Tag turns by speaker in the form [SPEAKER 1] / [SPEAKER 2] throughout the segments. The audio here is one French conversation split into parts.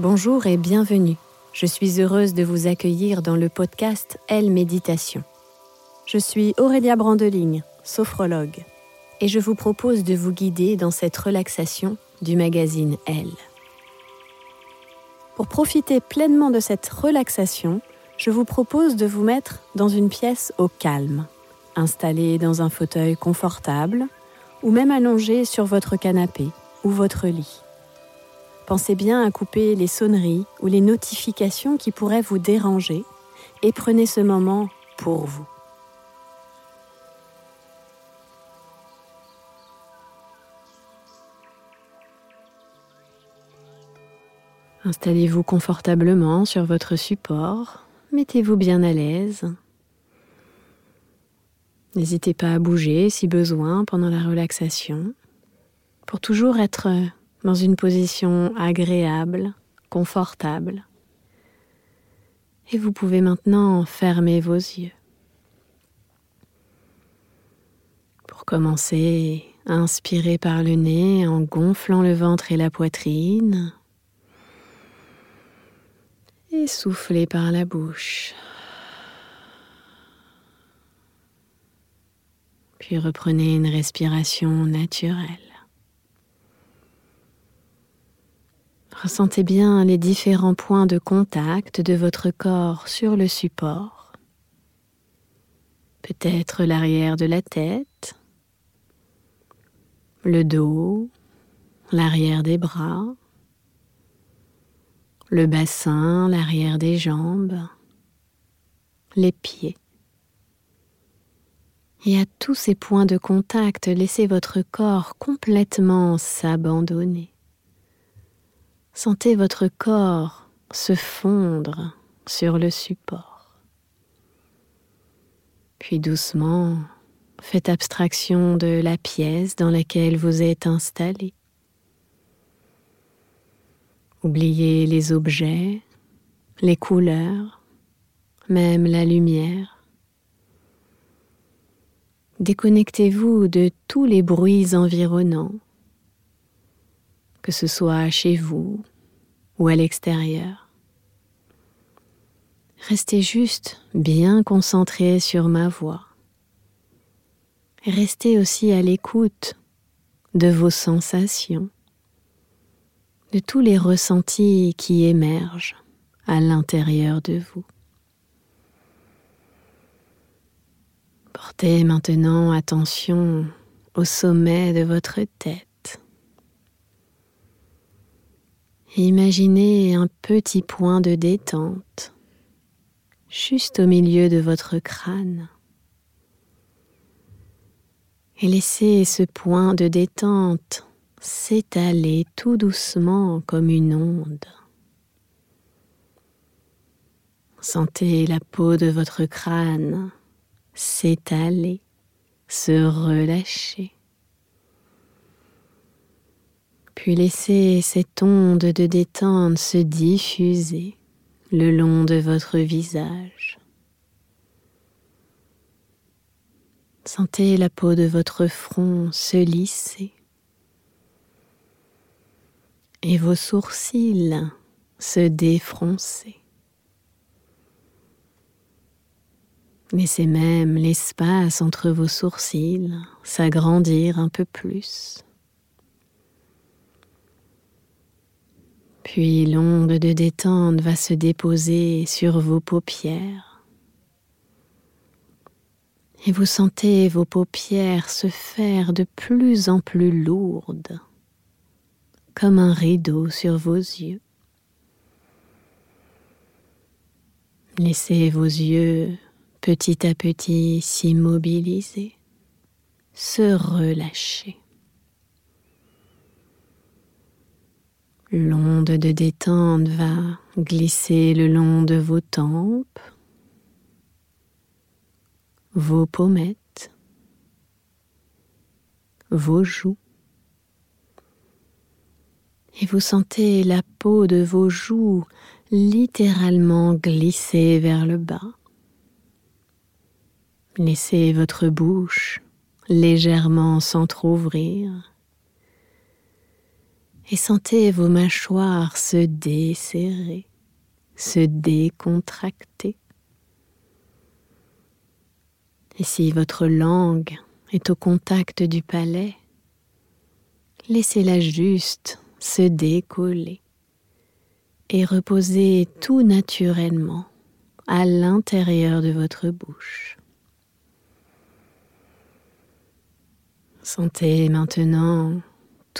[SPEAKER 1] Bonjour et bienvenue. Je suis heureuse de vous accueillir dans le podcast Elle Méditation. Je suis Aurélia Brandeligne, sophrologue, et je vous propose de vous guider dans cette relaxation du magazine Elle. Pour profiter pleinement de cette relaxation, je vous propose de vous mettre dans une pièce au calme, installée dans un fauteuil confortable ou même allongé sur votre canapé ou votre lit. Pensez bien à couper les sonneries ou les notifications qui pourraient vous déranger et prenez ce moment pour vous. Installez-vous confortablement sur votre support, mettez-vous bien à l'aise. N'hésitez pas à bouger si besoin pendant la relaxation pour toujours être dans une position agréable, confortable. Et vous pouvez maintenant fermer vos yeux. Pour commencer, inspirez par le nez en gonflant le ventre et la poitrine. Et soufflez par la bouche. Puis reprenez une respiration naturelle. Ressentez bien les différents points de contact de votre corps sur le support. Peut-être l'arrière de la tête, le dos, l'arrière des bras, le bassin, l'arrière des jambes, les pieds. Et à tous ces points de contact, laissez votre corps complètement s'abandonner. Sentez votre corps se fondre sur le support. Puis doucement, faites abstraction de la pièce dans laquelle vous êtes installé. Oubliez les objets, les couleurs, même la lumière. Déconnectez-vous de tous les bruits environnants que ce soit chez vous ou à l'extérieur. Restez juste bien concentré sur ma voix. Restez aussi à l'écoute de vos sensations, de tous les ressentis qui émergent à l'intérieur de vous. Portez maintenant attention au sommet de votre tête. Imaginez un petit point de détente juste au milieu de votre crâne. Et laissez ce point de détente s'étaler tout doucement comme une onde. Sentez la peau de votre crâne s'étaler, se relâcher. Puis laissez cette onde de détente se diffuser le long de votre visage. Sentez la peau de votre front se lisser et vos sourcils se défroncer. Laissez même l'espace entre vos sourcils s'agrandir un peu plus. Puis l'onde de détente va se déposer sur vos paupières. Et vous sentez vos paupières se faire de plus en plus lourdes comme un rideau sur vos yeux. Laissez vos yeux petit à petit s'immobiliser, se relâcher. L'onde de détente va glisser le long de vos tempes, vos pommettes, vos joues, et vous sentez la peau de vos joues littéralement glisser vers le bas. Laissez votre bouche légèrement s'entr'ouvrir et sentez vos mâchoires se desserrer, se décontracter. Et si votre langue est au contact du palais, laissez-la juste se décoller et reposer tout naturellement à l'intérieur de votre bouche. Sentez maintenant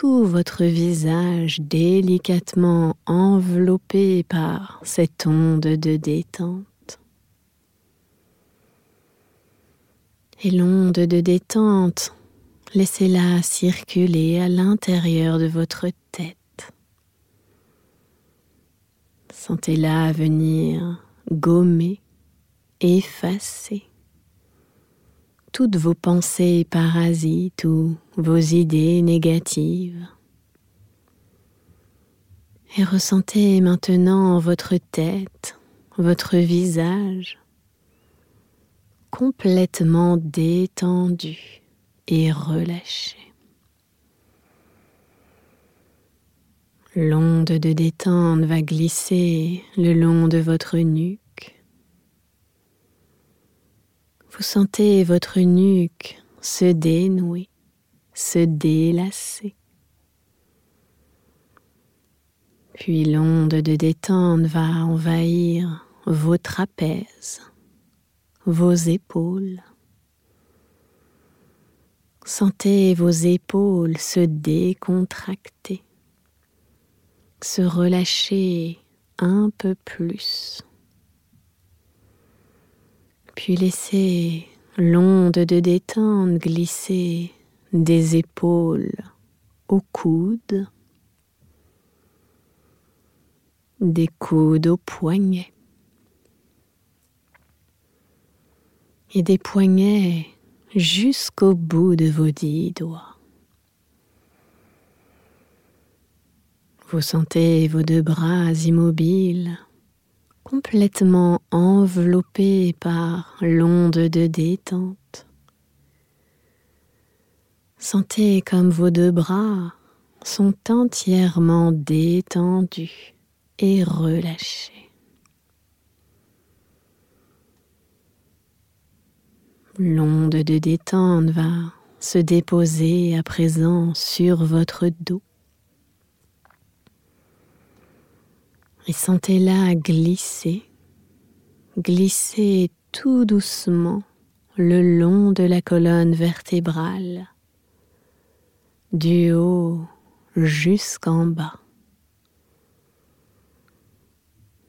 [SPEAKER 1] tout votre visage délicatement enveloppé par cette onde de détente. Et l'onde de détente Laissez-la circuler à l'intérieur de votre tête. Sentez-la venir gommer, effacer toutes vos pensées parasites ou vos idées négatives. Et ressentez maintenant votre tête, votre visage complètement détendu et relâchez. L'onde de détente va glisser le long de votre nuque. Vous sentez votre nuque se dénouer, se délasser. Puis l'onde de détente va envahir vos trapèzes, vos épaules, Sentez vos épaules se décontracter, se relâcher un peu plus. Puis laissez l'onde de détente glisser des épaules aux coudes, des coudes aux poignets et des poignets jusqu'au bout de vos dix doigts. Vous sentez vos deux bras immobiles, complètement enveloppés par l'onde de détente. Sentez comme vos deux bras sont entièrement détendus et relâchés. L'onde de détente va se déposer à présent sur votre dos. Et sentez-la glisser, glisser tout doucement le long de la colonne vertébrale du haut jusqu'en bas.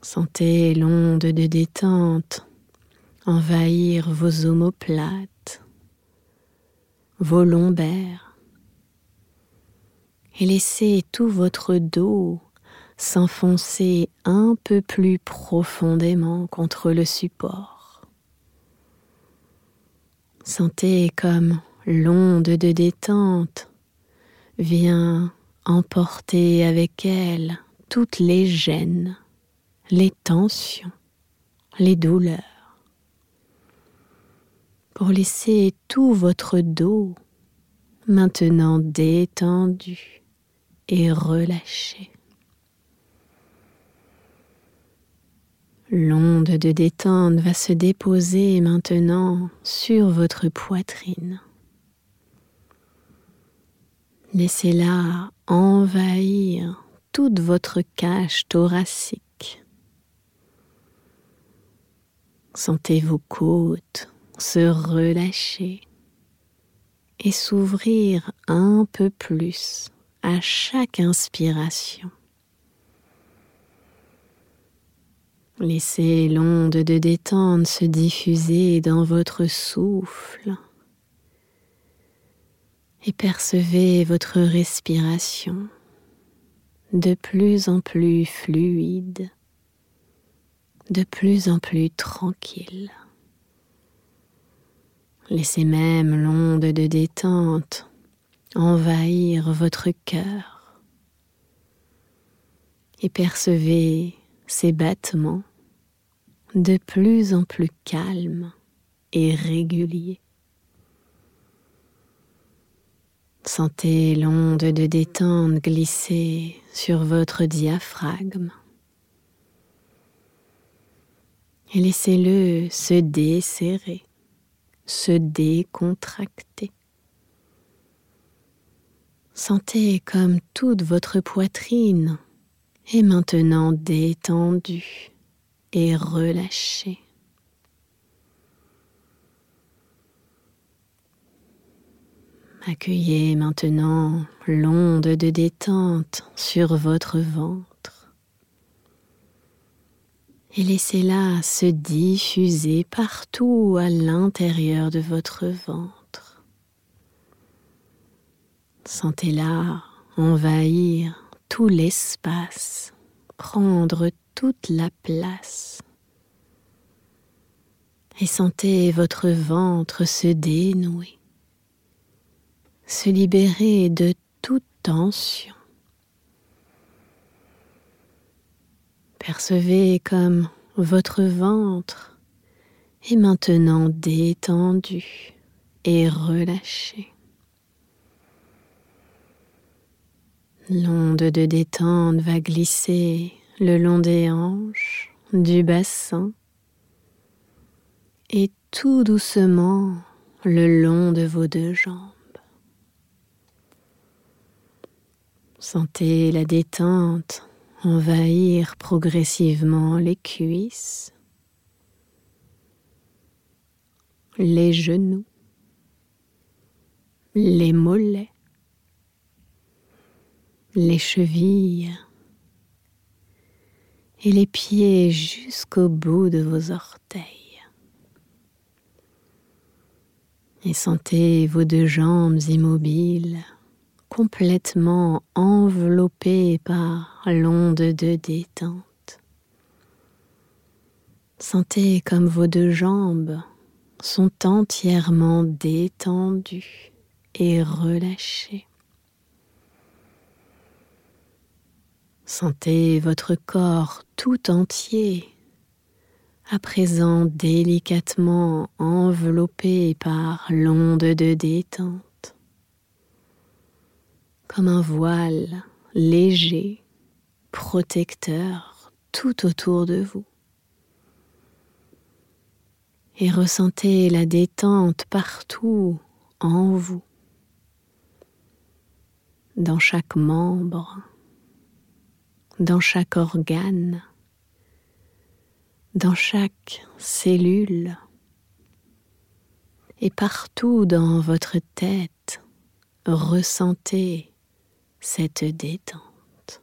[SPEAKER 1] Sentez l'onde de détente envahir vos omoplates, vos lombaires, et laissez tout votre dos s'enfoncer un peu plus profondément contre le support. Sentez comme l'onde de détente vient emporter avec elle toutes les gênes, les tensions, les douleurs, pour laisser tout votre dos maintenant détendu et relâché. L'onde de détente va se déposer maintenant sur votre poitrine. Laissez-la envahir toute votre cage thoracique. Sentez vos côtes se relâcher et s'ouvrir un peu plus à chaque inspiration. Laissez l'onde de détente se diffuser dans votre souffle et percevez votre respiration de plus en plus fluide, de plus en plus tranquille. Laissez même l'onde de détente envahir votre cœur et percevez ses battements de plus en plus calmes et réguliers. Sentez l'onde de détente glisser sur votre diaphragme et laissez-le se desserrer, se décontracter. Sentez comme toute votre poitrine est maintenant détendue et relâchée. Accueillez maintenant l'onde de détente sur votre ventre et laissez-la se diffuser partout à l'intérieur de votre ventre. Sentez-la envahir tout l'espace, prendre toute la place. Et sentez votre ventre se dénouer se libérer de toute tension. Percevez comme votre ventre est maintenant détendu et relâché. L'onde de détente va glisser le long des hanches, du bassin et tout doucement le long de vos deux jambes. Sentez la détente envahir progressivement les cuisses, les genoux, les mollets, les chevilles et les pieds jusqu'au bout de vos orteils. Et sentez vos deux jambes immobiles complètement enveloppé par l'onde de détente. Sentez comme vos deux jambes sont entièrement détendues et relâchées. Sentez votre corps tout entier, à présent délicatement enveloppé par l'onde de détente. Comme un voile léger, protecteur tout autour de vous. Et ressentez la détente partout en vous, dans chaque membre, dans chaque organe, dans chaque cellule et partout dans votre tête ressentez cette détente.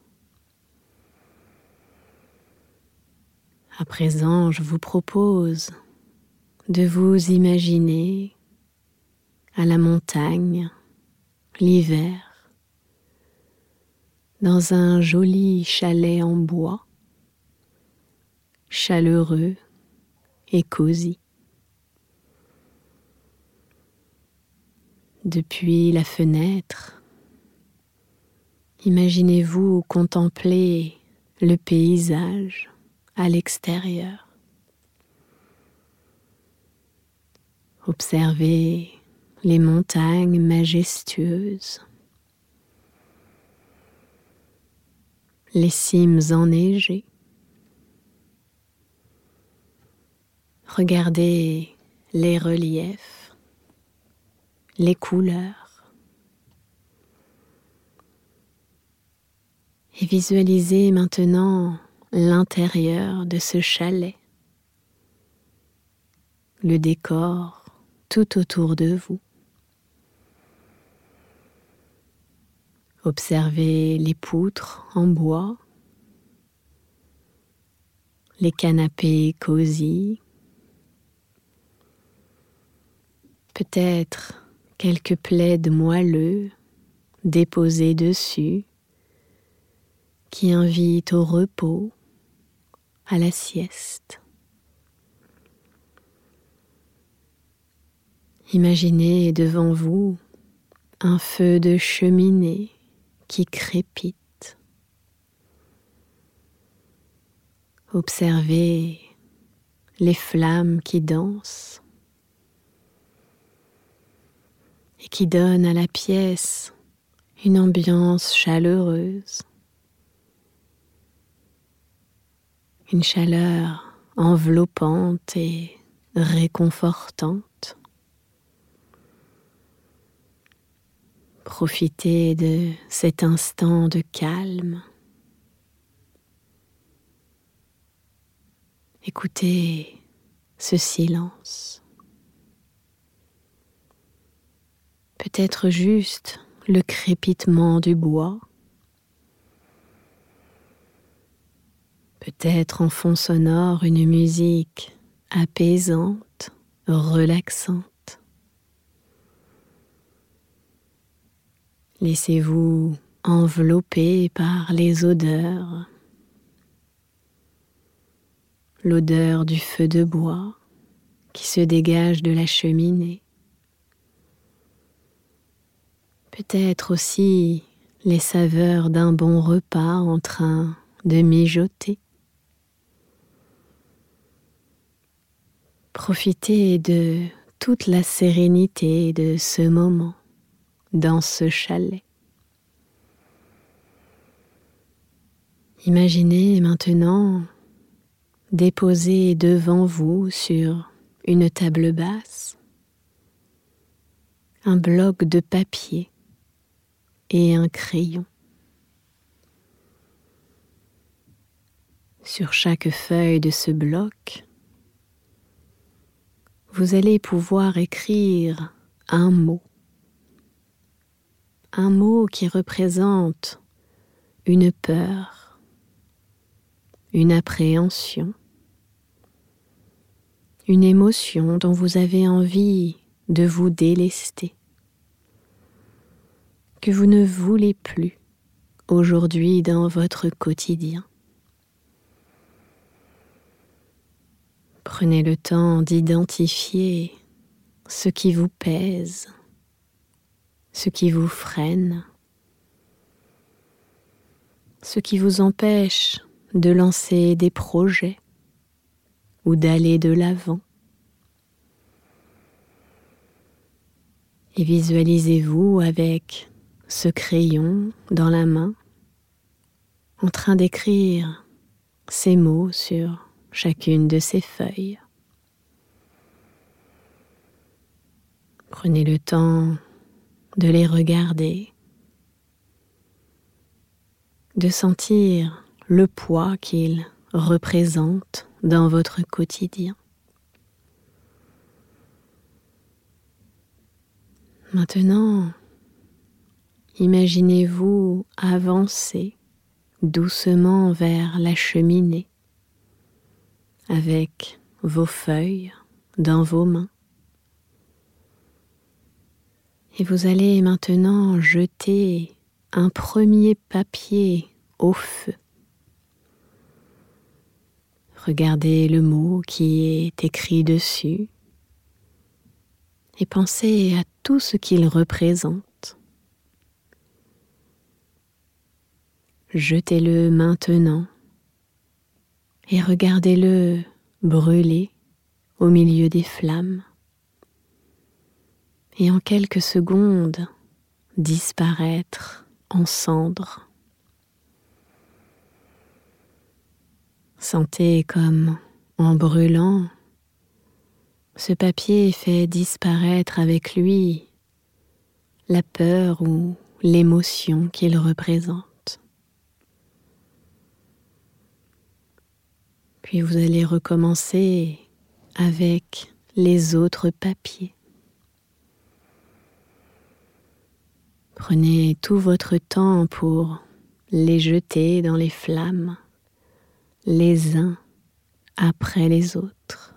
[SPEAKER 1] À présent, je vous propose de vous imaginer à la montagne, l'hiver, dans un joli chalet en bois, chaleureux et cosy. Depuis la fenêtre, imaginez-vous contempler le paysage à l'extérieur. Observez les montagnes majestueuses, les cimes enneigées. Regardez les reliefs, les couleurs. Et visualisez maintenant l'intérieur de ce chalet, le décor tout autour de vous. Observez les poutres en bois, les canapés cosy, peut-être quelques plaids moelleux déposés dessus qui invitent au repos, à la sieste. Imaginez devant vous un feu de cheminée qui crépite. Observez les flammes qui dansent et qui donnent à la pièce une ambiance chaleureuse, une chaleur enveloppante et réconfortante. Profitez de cet instant de calme. Écoutez ce silence. Peut-être juste le crépitement du bois. Peut-être en fond sonore une musique apaisante, relaxante. Laissez-vous envelopper par les odeurs. L'odeur du feu de bois qui se dégage de la cheminée. Peut-être aussi les saveurs d'un bon repas en train de mijoter. Profitez de toute la sérénité de ce moment dans ce chalet. Imaginez maintenant déposer devant vous sur une table basse un bloc de papier et un crayon. Sur chaque feuille de ce bloc, vous allez pouvoir écrire un mot un mot qui représente une peur, une appréhension, une émotion dont vous avez envie de vous délester, que vous ne voulez plus aujourd'hui dans votre quotidien. Prenez le temps d'identifier ce qui vous pèse, ce qui vous freine, ce qui vous empêche de lancer des projets ou d'aller de l'avant. Et visualisez-vous avec ce crayon dans la main, en train d'écrire ces mots sur chacune de ces feuilles. Prenez le temps de les regarder, de sentir le poids qu'ils représentent dans votre quotidien. Maintenant, imaginez-vous avancer doucement vers la cheminée avec vos feuilles dans vos mains. Et vous allez maintenant jeter un premier papier au feu. Regardez le mot qui est écrit dessus et pensez à tout ce qu'il représente. Jetez-le maintenant et regardez-le brûler au milieu des flammes et en quelques secondes disparaître en cendres. Sentez comme, en brûlant, ce papier fait disparaître avec lui la peur ou l'émotion qu'il représente. Puis vous allez recommencer avec les autres papiers. Prenez tout votre temps pour les jeter dans les flammes les uns après les autres.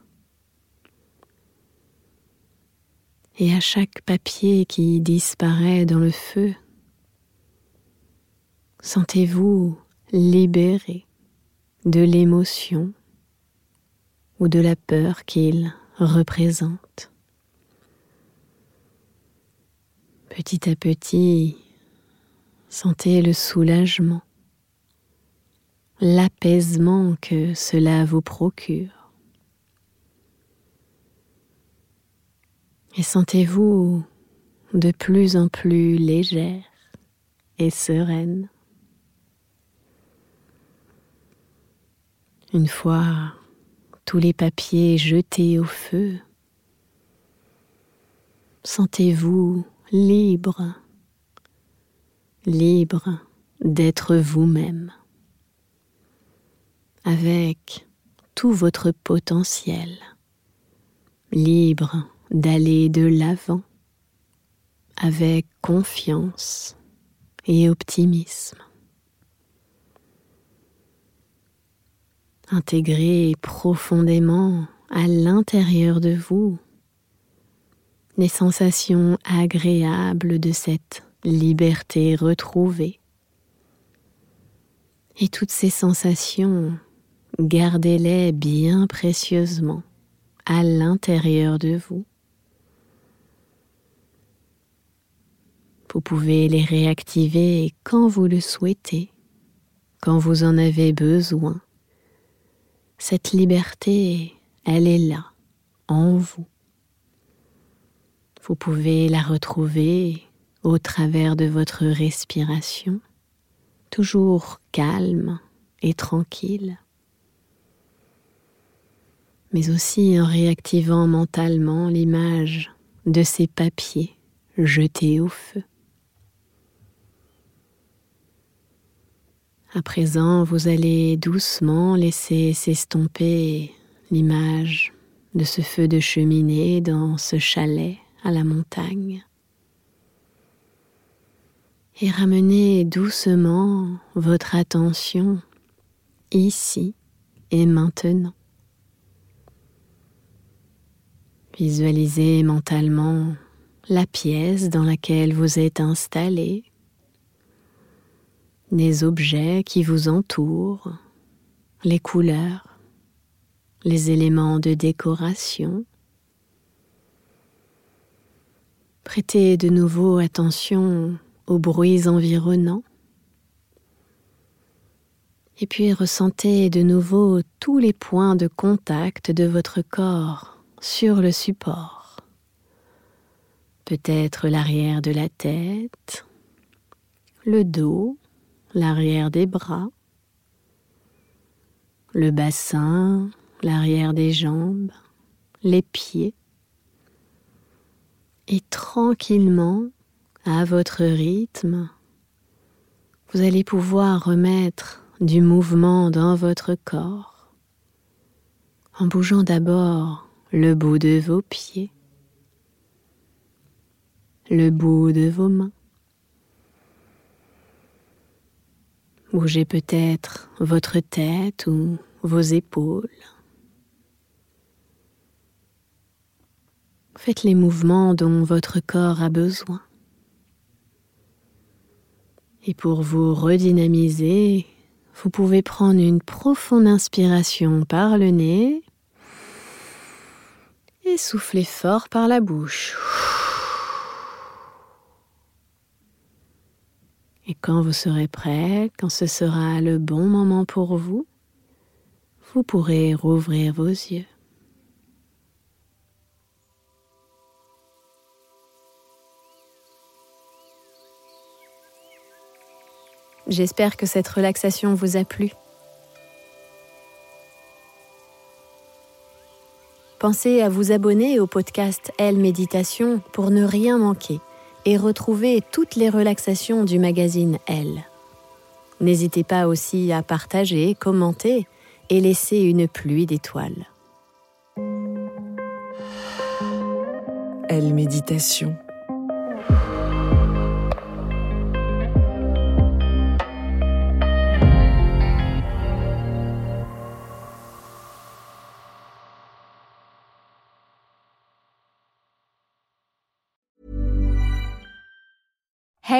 [SPEAKER 1] Et à chaque papier qui disparaît dans le feu, sentez-vous libéré de l'émotion ou de la peur qu'il représente. Petit à petit, sentez le soulagement l'apaisement que cela vous procure. Et sentez-vous de plus en plus légère et sereine. Une fois tous les papiers jetés au feu, sentez-vous libre, libre d'être vous-même. Avec tout votre potentiel, libre d'aller de l'avant. Avec confiance et optimisme. Intégrez profondément à l'intérieur de vous sensations agréables de cette liberté retrouvée. Et toutes ces sensations gardez-les bien précieusement à l'intérieur de vous. Vous pouvez les réactiver quand vous le souhaitez, quand vous en avez besoin. Cette liberté, elle est là, en vous. Vous pouvez la retrouver au travers de votre respiration, toujours calme et tranquille mais aussi en réactivant mentalement l'image de ces papiers jetés au feu. À présent, vous allez doucement laisser s'estomper l'image de ce feu de cheminée dans ce chalet à la montagne. Et ramener doucement votre attention ici et maintenant. Visualisez mentalement la pièce dans laquelle vous êtes installé, les objets qui vous entourent, les couleurs, les éléments de décoration. Prêtez de nouveau attention aux bruits environnants. Et puis ressentez de nouveau tous les points de contact de votre corps sur le support. Peut-être l'arrière de la tête, le dos, l'arrière des bras, le bassin, l'arrière des jambes, les pieds. Et tranquillement, à votre rythme, vous allez pouvoir remettre du mouvement dans votre corps en bougeant d'abord le bout de vos pieds, le bout de vos mains, Bougez peut-être votre tête ou vos épaules. Faites les mouvements dont votre corps a besoin. Et pour vous redynamiser, vous pouvez prendre une profonde inspiration par le nez et souffler fort par la bouche. Et quand vous serez prêt, quand ce sera le bon moment pour vous, vous pourrez rouvrir vos yeux. J'espère que cette relaxation vous a plu. Pensez à vous abonner au podcast Elle Méditation pour ne rien manquer et retrouver toutes les relaxations du magazine Elle. N'hésitez pas aussi à partager, commenter et laisser une pluie d'étoiles.
[SPEAKER 2] Elle Méditation